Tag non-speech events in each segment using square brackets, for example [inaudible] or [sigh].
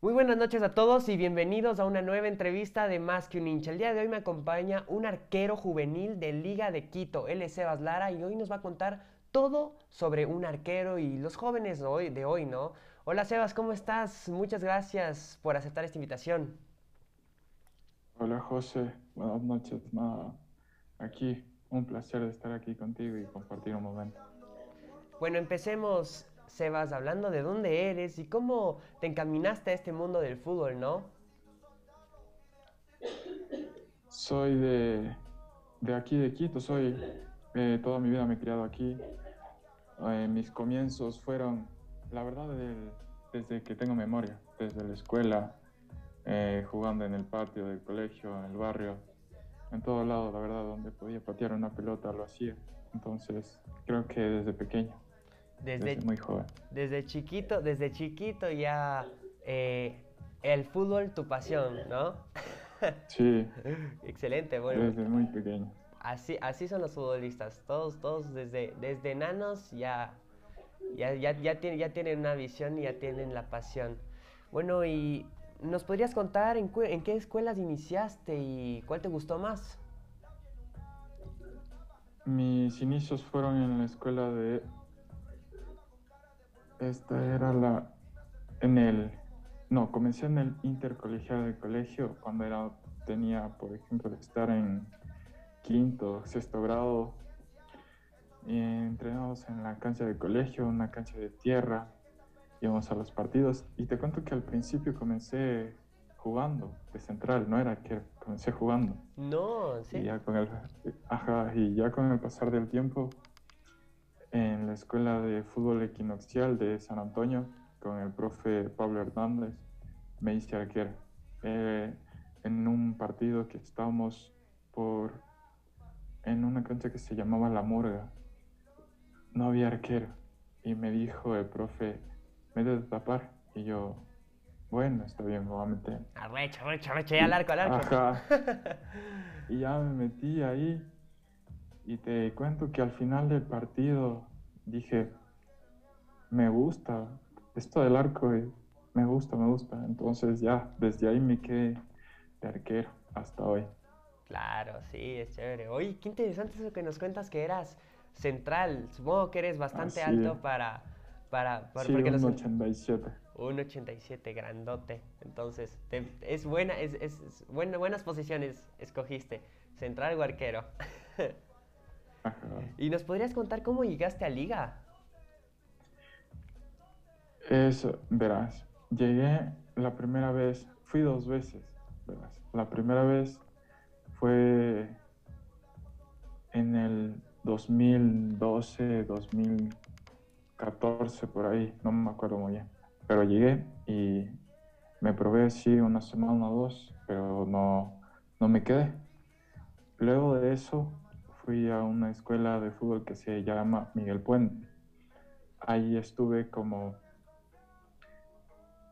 Muy buenas noches a todos y bienvenidos a una nueva entrevista de Más que un hincha. El día de hoy me acompaña un arquero juvenil de Liga de Quito, él es Sebas Lara y hoy nos va a contar todo sobre un arquero y los jóvenes de hoy, de hoy ¿no? Hola Sebas, ¿cómo estás? Muchas gracias por aceptar esta invitación. Hola José, buenas noches. Nada, aquí un placer estar aquí contigo y compartir un momento. Bueno, empecemos Sebas, hablando de dónde eres y cómo te encaminaste a este mundo del fútbol, ¿no? Soy de, de aquí, de Quito, soy, eh, toda mi vida me he criado aquí. Eh, mis comienzos fueron, la verdad, desde que tengo memoria, desde la escuela, eh, jugando en el patio del colegio, en el barrio, en todo lado, la verdad, donde podía patear una pelota lo hacía. Entonces, creo que desde pequeño. Desde, muy joven. Desde chiquito, desde chiquito ya eh, el fútbol tu pasión, ¿no? [laughs] Sí. Excelente, bueno. Desde muy pequeño. Así, así son los futbolistas, todos, todos desde, desde enanos ya, ya, ya, ya, tienen, ya tienen una visión y ya tienen la pasión. Bueno, y ¿nos podrías contar en, en qué escuelas iniciaste y cuál te gustó más? Mis inicios fueron en la escuela de esta era la. En el. No, comencé en el intercolegial del colegio cuando era, tenía, por ejemplo, de estar en quinto, sexto grado. Y entrenamos en la cancha del colegio, una cancha de tierra. Íbamos a los partidos. Y te cuento que al principio comencé jugando de central, no era que comencé jugando. No, sí. Y ya con el, ajá, y ya con el pasar del tiempo Escuela de Fútbol Equinoxial de San Antonio con el profe Pablo Hernández. Me hice arquero. Eh, en un partido que estábamos por en una cancha que se llamaba La Murga. No había arquero. Y me dijo el profe, me de tapar. Y yo, bueno, está bien, me voy a meter. Arrecha, arrecha, arrecha, ya al arco, al arco. Ajá. [laughs] y ya me metí ahí y te cuento que al final del partido dije, me gusta, esto del arco, me gusta, me gusta. Entonces ya, desde ahí me quedé de arquero hasta hoy. Claro, sí, es chévere. Oye, qué interesante eso que nos cuentas que eras central. Supongo que eres bastante alto para... para, sí, un 87. Un 87, grandote. Entonces, es buena, es, es, buena, buenas posiciones escogiste. Central o arquero. [laughs] ¿Y nos podrías contar cómo llegaste a Liga? Eso, verás, llegué la primera vez, fui dos veces, verás. La primera vez fue en el 2012, 2014, por ahí, no me acuerdo muy bien. Pero llegué y me probé así una semana o dos, pero no, no me quedé. Luego de eso fui a una escuela de fútbol que se llama Miguel Puente. Ahí estuve como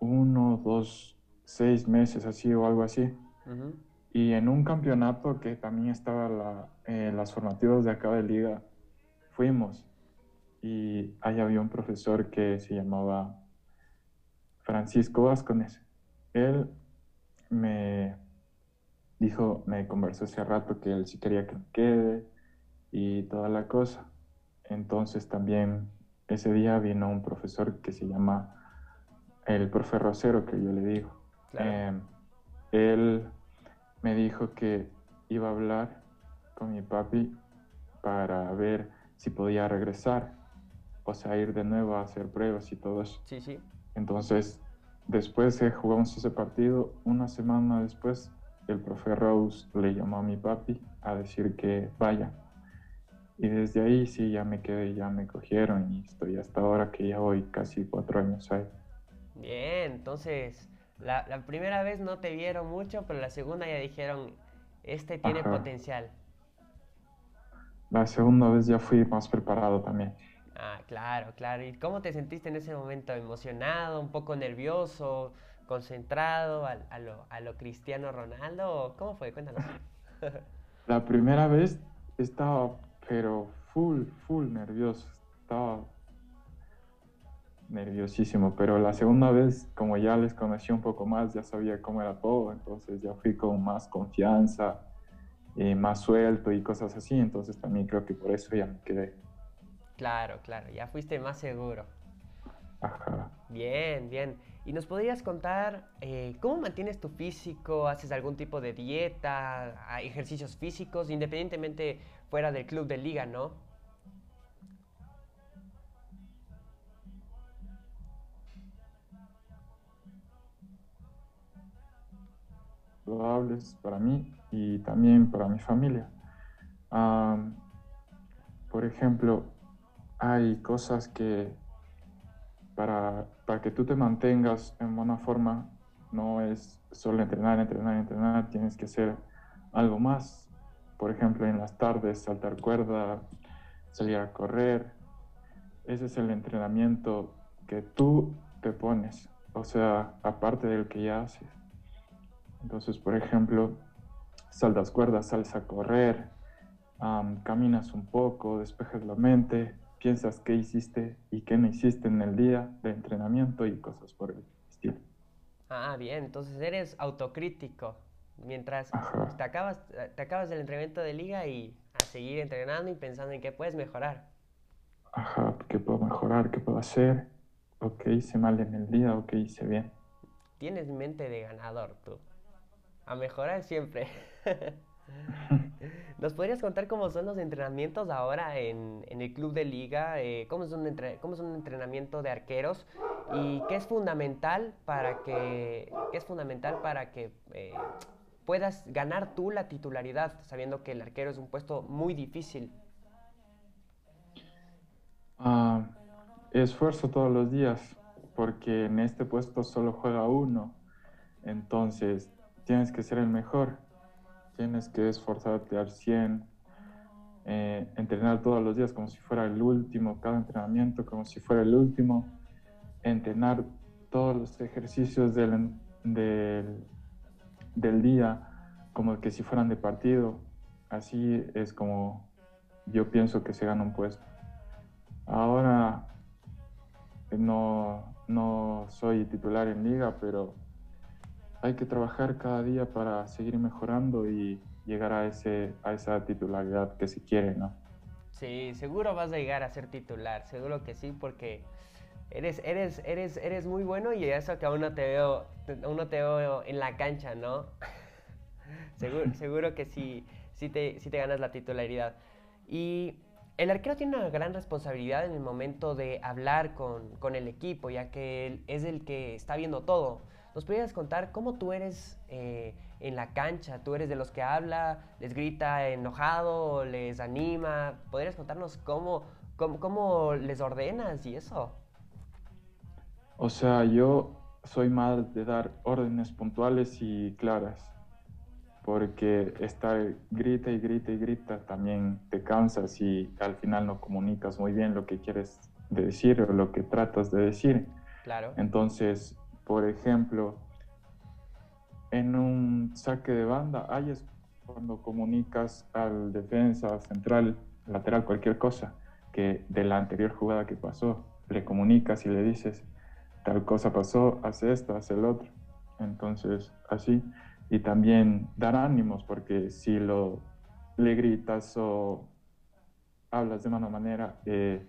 uno, dos, seis meses así o algo así. Y en un campeonato que también estaba la, eh, las formativas de acá de liga, fuimos. Y ahí había un profesor que se llamaba Francisco Vázquez. Él me dijo, me conversó hace rato que él sí quería que me quede, y toda la cosa. Entonces también ese día vino un profesor que se llama el profe Rosero, que yo le digo. Em, él me dijo que iba a hablar con mi papi para ver si podía regresar, o sea, ir de nuevo a hacer pruebas y todo eso. Sí, sí. Entonces, después de jugamos ese partido, una semana después, el profe Rose le llamó a mi papi a decir que vaya, y desde ahí sí, ya me quedé, ya me cogieron y estoy hasta ahora que ya voy casi cuatro años ahí. Bien, entonces la, primera vez no te vieron mucho, pero la segunda ya dijeron, este tiene potencial. La segunda vez ya fui más preparado también. Ah, claro, claro. ¿Y cómo te sentiste en ese momento? ¿Emocionado, un poco nervioso, concentrado a, a, lo, a lo Cristiano Ronaldo? ¿Cómo fue? Cuéntanos. [laughs] la primera vez estaba pero full, full nervioso. Estaba nerviosísimo, pero la segunda vez, como ya les conocí un poco más, ya sabía cómo era todo, entonces ya fui con más confianza, y más suelto y cosas así, entonces también creo que por eso ya me quedé. Claro, claro, ya fuiste más seguro. Ajá. Bien, bien. ¿Y nos podrías contar eh, cómo mantienes tu físico? ¿Haces algún tipo de dieta, ejercicios físicos, independientemente fuera del club de liga, no? Saludables para mí y también para mi familia. por ejemplo, hay cosas que para, para que tú te mantengas en buena forma no es solo entrenar, entrenar, entrenar, tienes que hacer algo más. Por ejemplo, en las tardes saltar cuerda, salir a correr. Ese es el entrenamiento que tú te pones, o sea, aparte del que ya haces. Entonces, por ejemplo, saltas cuerdas, sales a correr, caminas un poco, despejas la mente, piensas qué hiciste y qué no hiciste en el día de entrenamiento y cosas por el estilo. Ah, bien, entonces eres autocrítico. Mientras te acabas, te acabas del entrenamiento de liga y a seguir entrenando y pensando en qué puedes mejorar. Ajá, qué puedo mejorar, qué puedo hacer, o qué hice mal en el día o qué hice bien. Tienes mente de ganador tú. A mejorar siempre. [laughs] ¿Nos podrías contar cómo son los entrenamientos ahora en, el club de liga? Eh, ¿cómo, es un ¿Cómo es un entrenamiento de arqueros? ¿Y qué es fundamental para que, es fundamental para que eh, puedas ganar tú la titularidad, sabiendo que el arquero es un puesto muy difícil? Ah, esfuerzo todos los días, porque en este puesto solo juega uno. Entonces, tienes que ser el mejor, tienes que esforzarte al 100, eh, entrenar todos los días como si fuera el último, cada entrenamiento como si fuera el último, entrenar todos los ejercicios del, del, del día como que si fueran de partido. Así es como yo pienso que se gana un puesto. Ahora no, no soy titular en liga, pero hay que trabajar cada día para seguir mejorando y llegar a, ese, a esa titularidad que se quiere, ¿no? Sí, seguro vas a llegar a ser titular, seguro que sí, porque eres, eres, eres, eres muy bueno y eso que aún no te veo, aún no te veo en la cancha, ¿no? [laughs] seguro, seguro que sí, sí te, sí te ganas la titularidad. Y el arquero tiene una gran responsabilidad en el momento de hablar con, con el equipo, ya que él es el que está viendo todo. ¿Nos podrías contar cómo tú eres eh, en la cancha? ¿Tú eres de los que habla, les grita enojado, les anima? ¿Podrías contarnos cómo, cómo, les ordenas y eso? O sea, yo soy más de dar órdenes puntuales y claras, porque estar grita y grita y grita también te cansas y al final no comunicas muy bien lo que quieres decir o lo que tratas de decir. Claro. Entonces, por ejemplo, en un saque de banda, ahí es cuando comunicas al defensa, central, lateral, cualquier cosa, que de la anterior jugada que pasó, le comunicas y le dices, tal cosa pasó, hace esto, hace el otro. Entonces, así. Y también dar ánimos, porque si lo le gritas o hablas de mala manera, eh,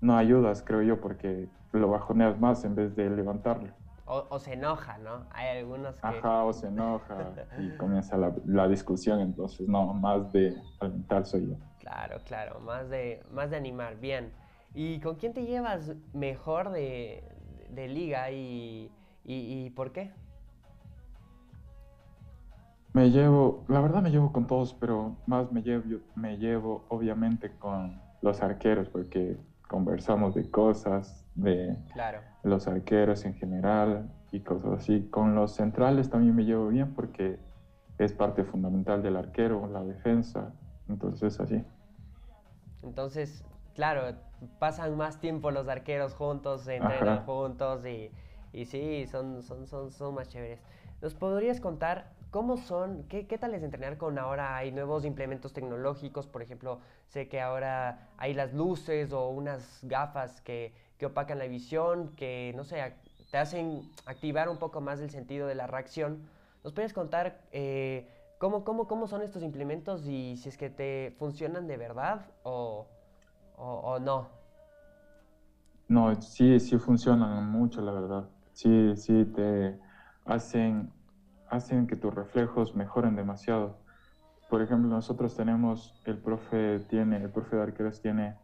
no ayudas, creo yo, porque lo bajoneas más en vez de levantarlo. O, se enoja, ¿no? Hay algunos que... Ajá, o se enoja y [laughs] comienza la, discusión, entonces no, más de alentar soy yo. Claro, claro, más de, más de animar, bien. ¿Y con quién te llevas mejor de, liga y, y, por qué? Me llevo, la verdad me llevo con todos, pero más me llevo, me llevo obviamente con los arqueros, porque conversamos de cosas, de los arqueros en general y cosas así. Con los centrales también me llevo bien porque es parte fundamental del arquero, la defensa, entonces así. Entonces, claro, pasan más tiempo los arqueros juntos, se entrenan juntos y, y sí, son, son, son, son más chéveres. ¿Nos podrías contar ¿Cómo son? ¿Qué, ¿Qué, tal es entrenar con ahora? Hay nuevos implementos tecnológicos, por ejemplo, sé que ahora hay las luces o unas gafas que, que opacan la visión, que, no sé, te hacen activar un poco más el sentido de la reacción. ¿Nos puedes contar eh, cómo, cómo, cómo son estos implementos y si es que te funcionan de verdad o, o, no? No, sí, sí funcionan mucho, la verdad. Sí, sí, te hacen, hacen que tus reflejos mejoren demasiado. Por ejemplo, nosotros tenemos, el profe tiene, el profe de arqueros tiene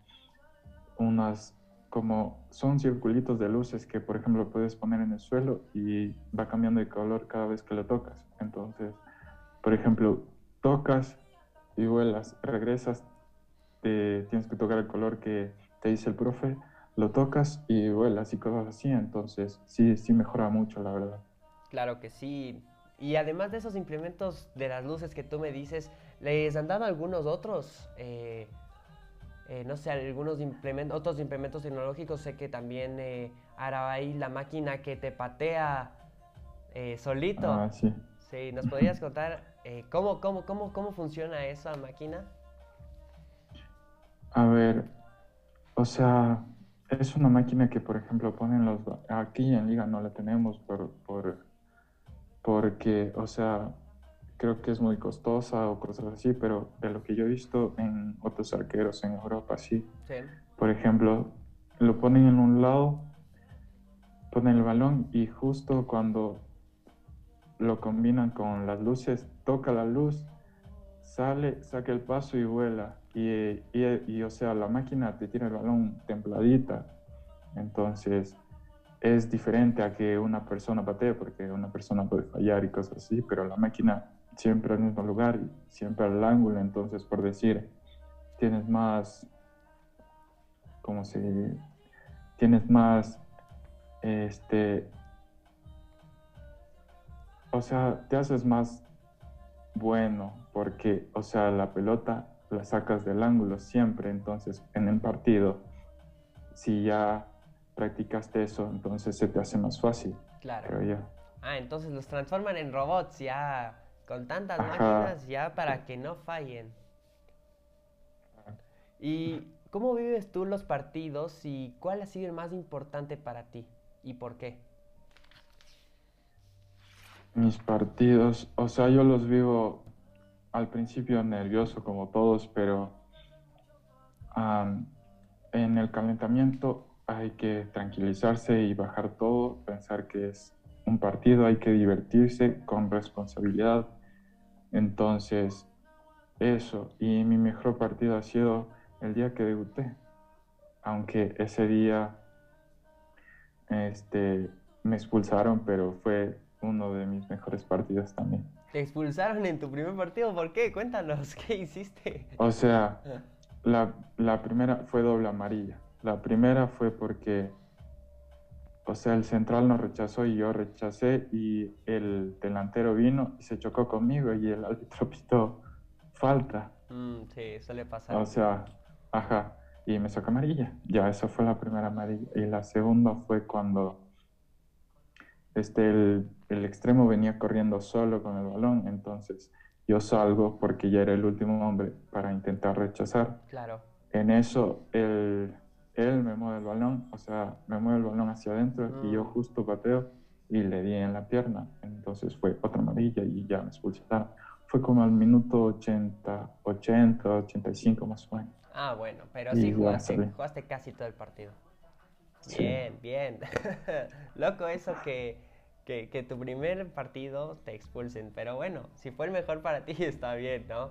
unas como son circulitos de luces que, por ejemplo, puedes poner en el suelo y va cambiando de color cada vez que lo tocas. Entonces, por ejemplo, tocas y vuelas, regresas, te, tienes que tocar el color que te dice el profe, lo tocas y vuelas y cosas así. Entonces, sí, sí mejora mucho, la verdad. Claro que sí. Y además de esos implementos de las luces que tú me dices, ¿les han dado algunos otros? Eh, eh, no sé, algunos implementos, otros implementos tecnológicos, sé que también eh, ahora hay la máquina que te patea eh, solito. Ah, sí. Sí, ¿nos podrías contar eh, cómo, cómo, cómo, cómo funciona esa máquina? A ver, o sea, es una máquina que, por ejemplo, ponen los... Aquí en Liga no la tenemos por, por, porque, o sea, creo que es muy costosa o cosas así, pero de lo que yo he visto en otros arqueros en Europa, sí. Por ejemplo, lo ponen en un lado, ponen el balón y justo cuando lo combinan con las luces, toca la luz, sale, saca el paso y vuela. Y, y, o sea, la máquina te tira el balón templadita. Entonces, es diferente a que una persona patee, porque una persona puede fallar y cosas así, pero la máquina siempre al mismo lugar y siempre al ángulo, entonces por decir, tienes más, como si, tienes más, este, o sea, te haces más bueno porque, o sea, la pelota la sacas del ángulo siempre, entonces en el partido, si ya practicaste eso, entonces se te hace más fácil. Claro. Ah, entonces los transforman en robots ya con tantas máquinas ya para que no fallen. ¿Y cómo vives tú los partidos y cuál ha sido el más importante para ti y por qué? Mis partidos, o sea, yo los vivo al principio nervioso como todos, pero en el calentamiento hay que tranquilizarse y bajar todo, pensar que es un partido, hay que divertirse con responsabilidad. Entonces, eso, y mi mejor partido ha sido el día que debuté, aunque ese día este, me expulsaron, pero fue uno de mis mejores partidos también. ¿Te expulsaron en tu primer partido? ¿Por qué? Cuéntanos, [laughs] ¿qué hiciste? O sea, ah. la, la primera fue doble amarilla. La primera fue porque o sea, el central nos rechazó y yo rechacé y el delantero vino y se chocó conmigo y el árbitro [laughs] pitó falta. Mm, sí, suele pasar. O sea, ajá, y me sacó amarilla. Ya, esa fue la primera amarilla. Y la segunda fue cuando este, el, el extremo venía corriendo solo con el balón, entonces yo salgo porque ya era el último hombre para intentar rechazar. Claro. En eso el él me mueve el balón, o sea, me mueve el balón hacia adentro y yo mm. justo pateo y le di en la pierna. Entonces fue otra amarilla y ya me expulsaron. Fue como al minuto 80, 80, 85 más o menos. Ah, bueno, pero sí jugaste, jugaste, casi todo el partido. Bien, bien. [laughs] Loco eso que, que, que, tu primer partido te expulsen. Pero bueno, si fue el mejor para [laughs] ti, está bien, ¿no?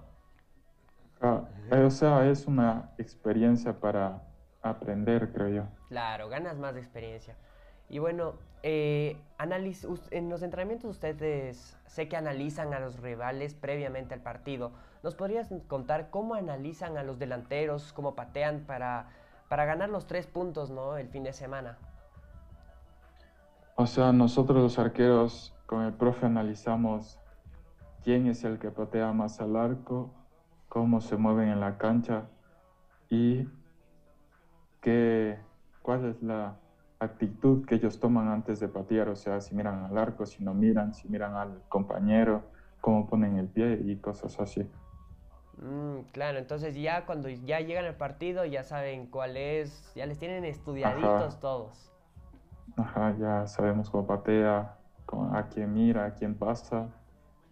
Ah, o sea, es una experiencia para aprender, creo yo. Claro, ganas más de experiencia. Y bueno, eh, en los entrenamientos ustedes sé que analizan a los rivales previamente al partido. ¿Nos podrías contar cómo analizan a los delanteros, cómo patean para, para ganar los tres puntos ¿no? el fin de semana? O sea, nosotros los arqueros con el profe analizamos quién es el que patea más al arco, cómo se mueven en la cancha y cuál es la actitud que ellos toman antes de patear, o sea, si miran al arco, si no miran, si miran al compañero, cómo ponen el pie y cosas así. Mm, claro, entonces ya cuando ya llegan al partido ya saben cuál es, ya les tienen estudiaditos todos. Ajá, ya sabemos cómo patea, a quién mira, a quién pasa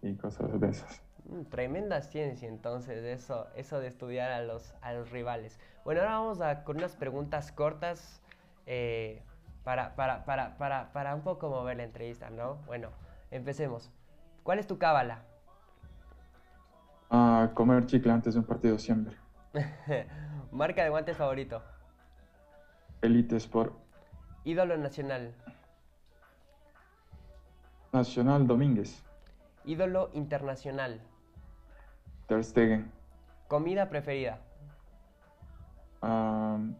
y cosas de esas. Mm, tremenda ciencia entonces eso, eso de estudiar a los, a los rivales. Bueno, ahora vamos a, con unas preguntas cortas eh, para, para, para, para, para un poco mover la entrevista, ¿no? Bueno, empecemos. ¿Cuál es tu cábala? A comer chicle antes de un partido siempre. [laughs] Marca de guantes favorito. Elite Sport. Ídolo nacional. Nacional Domínguez. Ídolo internacional. Ter Stegen. Comida preferida.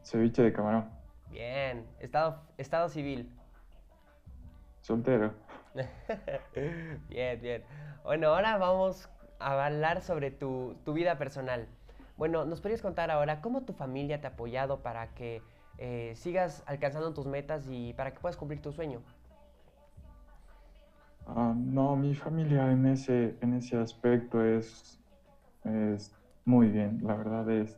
ceviche de camarón. Bien. Estado, estado civil. Soltero. [laughs] bien, bien. Bueno, ahora vamos a hablar sobre tu, vida personal. Bueno, ¿nos podrías contar ahora cómo tu familia te ha apoyado para que eh, sigas alcanzando tus metas y para que puedas cumplir tu sueño? Ah, no, mi familia en ese, en ese aspecto es, es muy bien, la verdad es,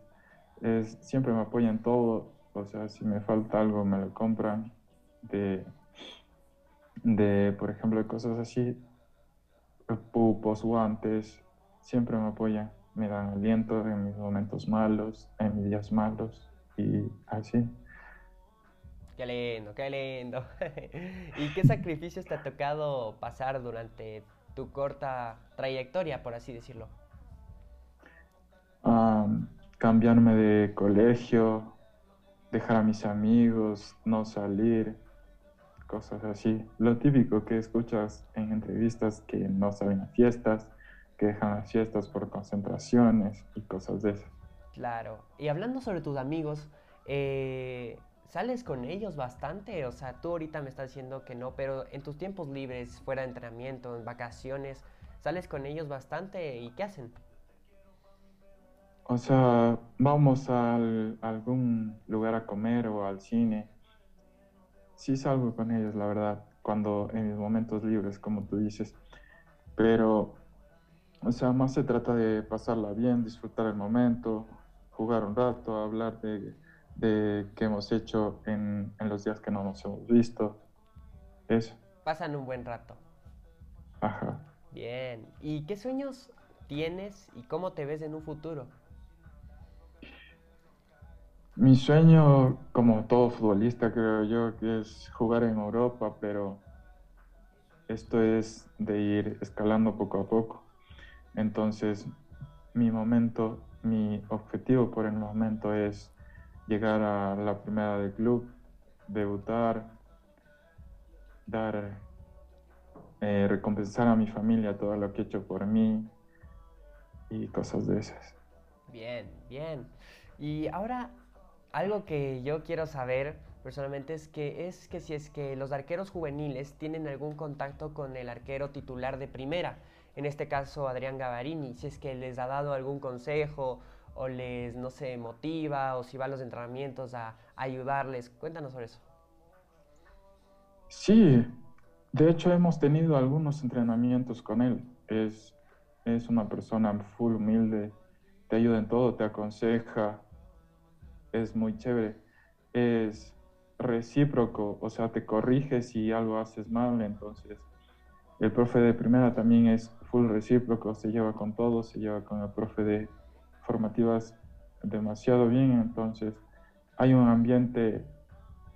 es, siempre me apoyan todo, o sea, si me falta algo me lo compran, de, de por ejemplo, cosas así, pupos, guantes, siempre me apoyan, me dan aliento en mis momentos malos, en mis días malos y así. Qué lindo, qué lindo. [laughs] ¿Y qué sacrificios te ha tocado pasar durante tu corta trayectoria, por así decirlo? cambiarme de colegio, dejar a mis amigos, no salir, cosas así. Lo típico que escuchas en entrevistas que no salen a fiestas, que dejan las fiestas por concentraciones y cosas de esas. Claro. Y hablando sobre tus amigos, eh, ¿sales con ellos bastante? O sea, tú ahorita me estás diciendo que no, pero en tus tiempos libres, fuera de entrenamiento, en vacaciones, ¿sales con ellos bastante y qué hacen? O sea, vamos a algún lugar a comer o al cine. Sí salgo con ellos, la verdad, cuando en mis momentos libres, como tú dices. Pero o sea, más se trata de pasarla bien, disfrutar el momento, jugar un rato, hablar de, de qué hemos hecho en, en, los días que no nos hemos visto. Eso. Pasan un buen rato. Ajá. Bien. ¿Y qué sueños tienes y cómo te ves en un futuro? Mi sueño, como todo futbolista, creo yo, que es jugar en Europa, pero esto es de ir escalando poco a poco. Entonces, mi momento, mi objetivo por el momento es llegar a la primera del club, debutar, dar, eh, recompensar a mi familia todo lo que he hecho por mí y cosas de esas. Bien, bien. Y ahora, algo que yo quiero saber personalmente es que es que si es que los arqueros juveniles tienen algún contacto con el arquero titular de primera en este caso Adrián Gavarini, si es que les ha dado algún consejo o les, no sé, motiva o si va a los entrenamientos a, ayudarles. Cuéntanos sobre eso. Sí, de hecho hemos tenido algunos entrenamientos con él. Es, es una persona full humilde, te ayuda en todo, te aconseja, es muy chévere. Es recíproco, o sea, te corrige si algo haces mal, entonces el profe de primera también es full recíproco, se lleva con todos, se lleva con el profe de formativas demasiado bien, entonces hay un ambiente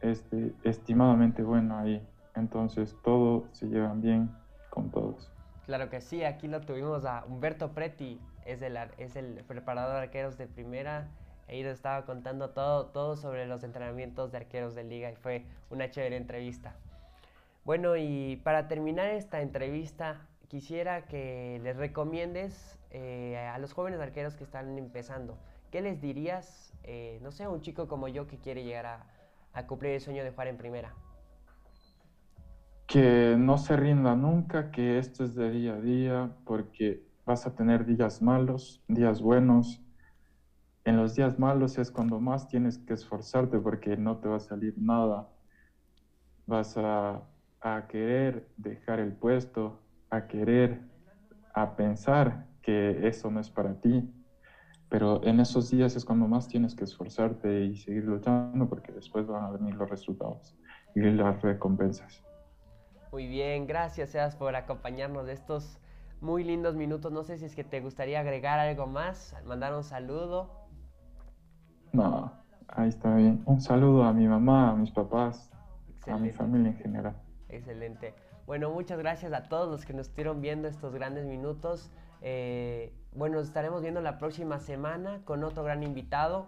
este, estimadamente bueno ahí, entonces todos se llevan bien con todos. Claro que sí, aquí lo tuvimos a Humberto Preti, es el, es el preparador de arqueros de primera, ahí nos estaba contando todo, todo sobre los entrenamientos de arqueros de liga y fue una chévere entrevista. Bueno, y para terminar esta entrevista, quisiera que les recomiendes eh, a los jóvenes arqueros que están empezando. ¿Qué les dirías, eh, no sé, a un chico como yo que quiere llegar a, a cumplir el sueño de jugar en primera? Que no se rinda nunca, que esto es de día a día, porque vas a tener días malos, días buenos. En los días malos es cuando más tienes que esforzarte porque no te va a salir nada. Vas a a querer dejar el puesto, a querer, a pensar que eso no es para ti. pero en esos días es cuando más tienes que esforzarte y seguir luchando porque después van a venir los resultados y las recompensas. Muy bien, gracias Seas por acompañarnos de estos muy lindos minutos. No sé si es que te gustaría agregar algo más, mandar un saludo. No, ahí está bien. Un saludo a mi mamá, a mis papás, a mi familia en general. Excelente. Bueno, muchas gracias a todos los que nos estuvieron viendo estos grandes minutos. Eh, bueno, nos estaremos viendo la próxima semana con otro gran invitado.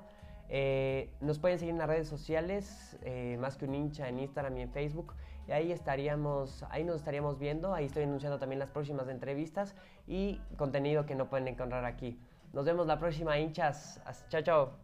Eh, nos pueden seguir en las redes sociales, eh, más que un hincha en Instagram y en Facebook. Y ahí estaríamos, ahí nos estaríamos viendo. Ahí estoy anunciando también las próximas entrevistas y contenido que no pueden encontrar aquí. Nos vemos la próxima, hinchas. Chao, chao.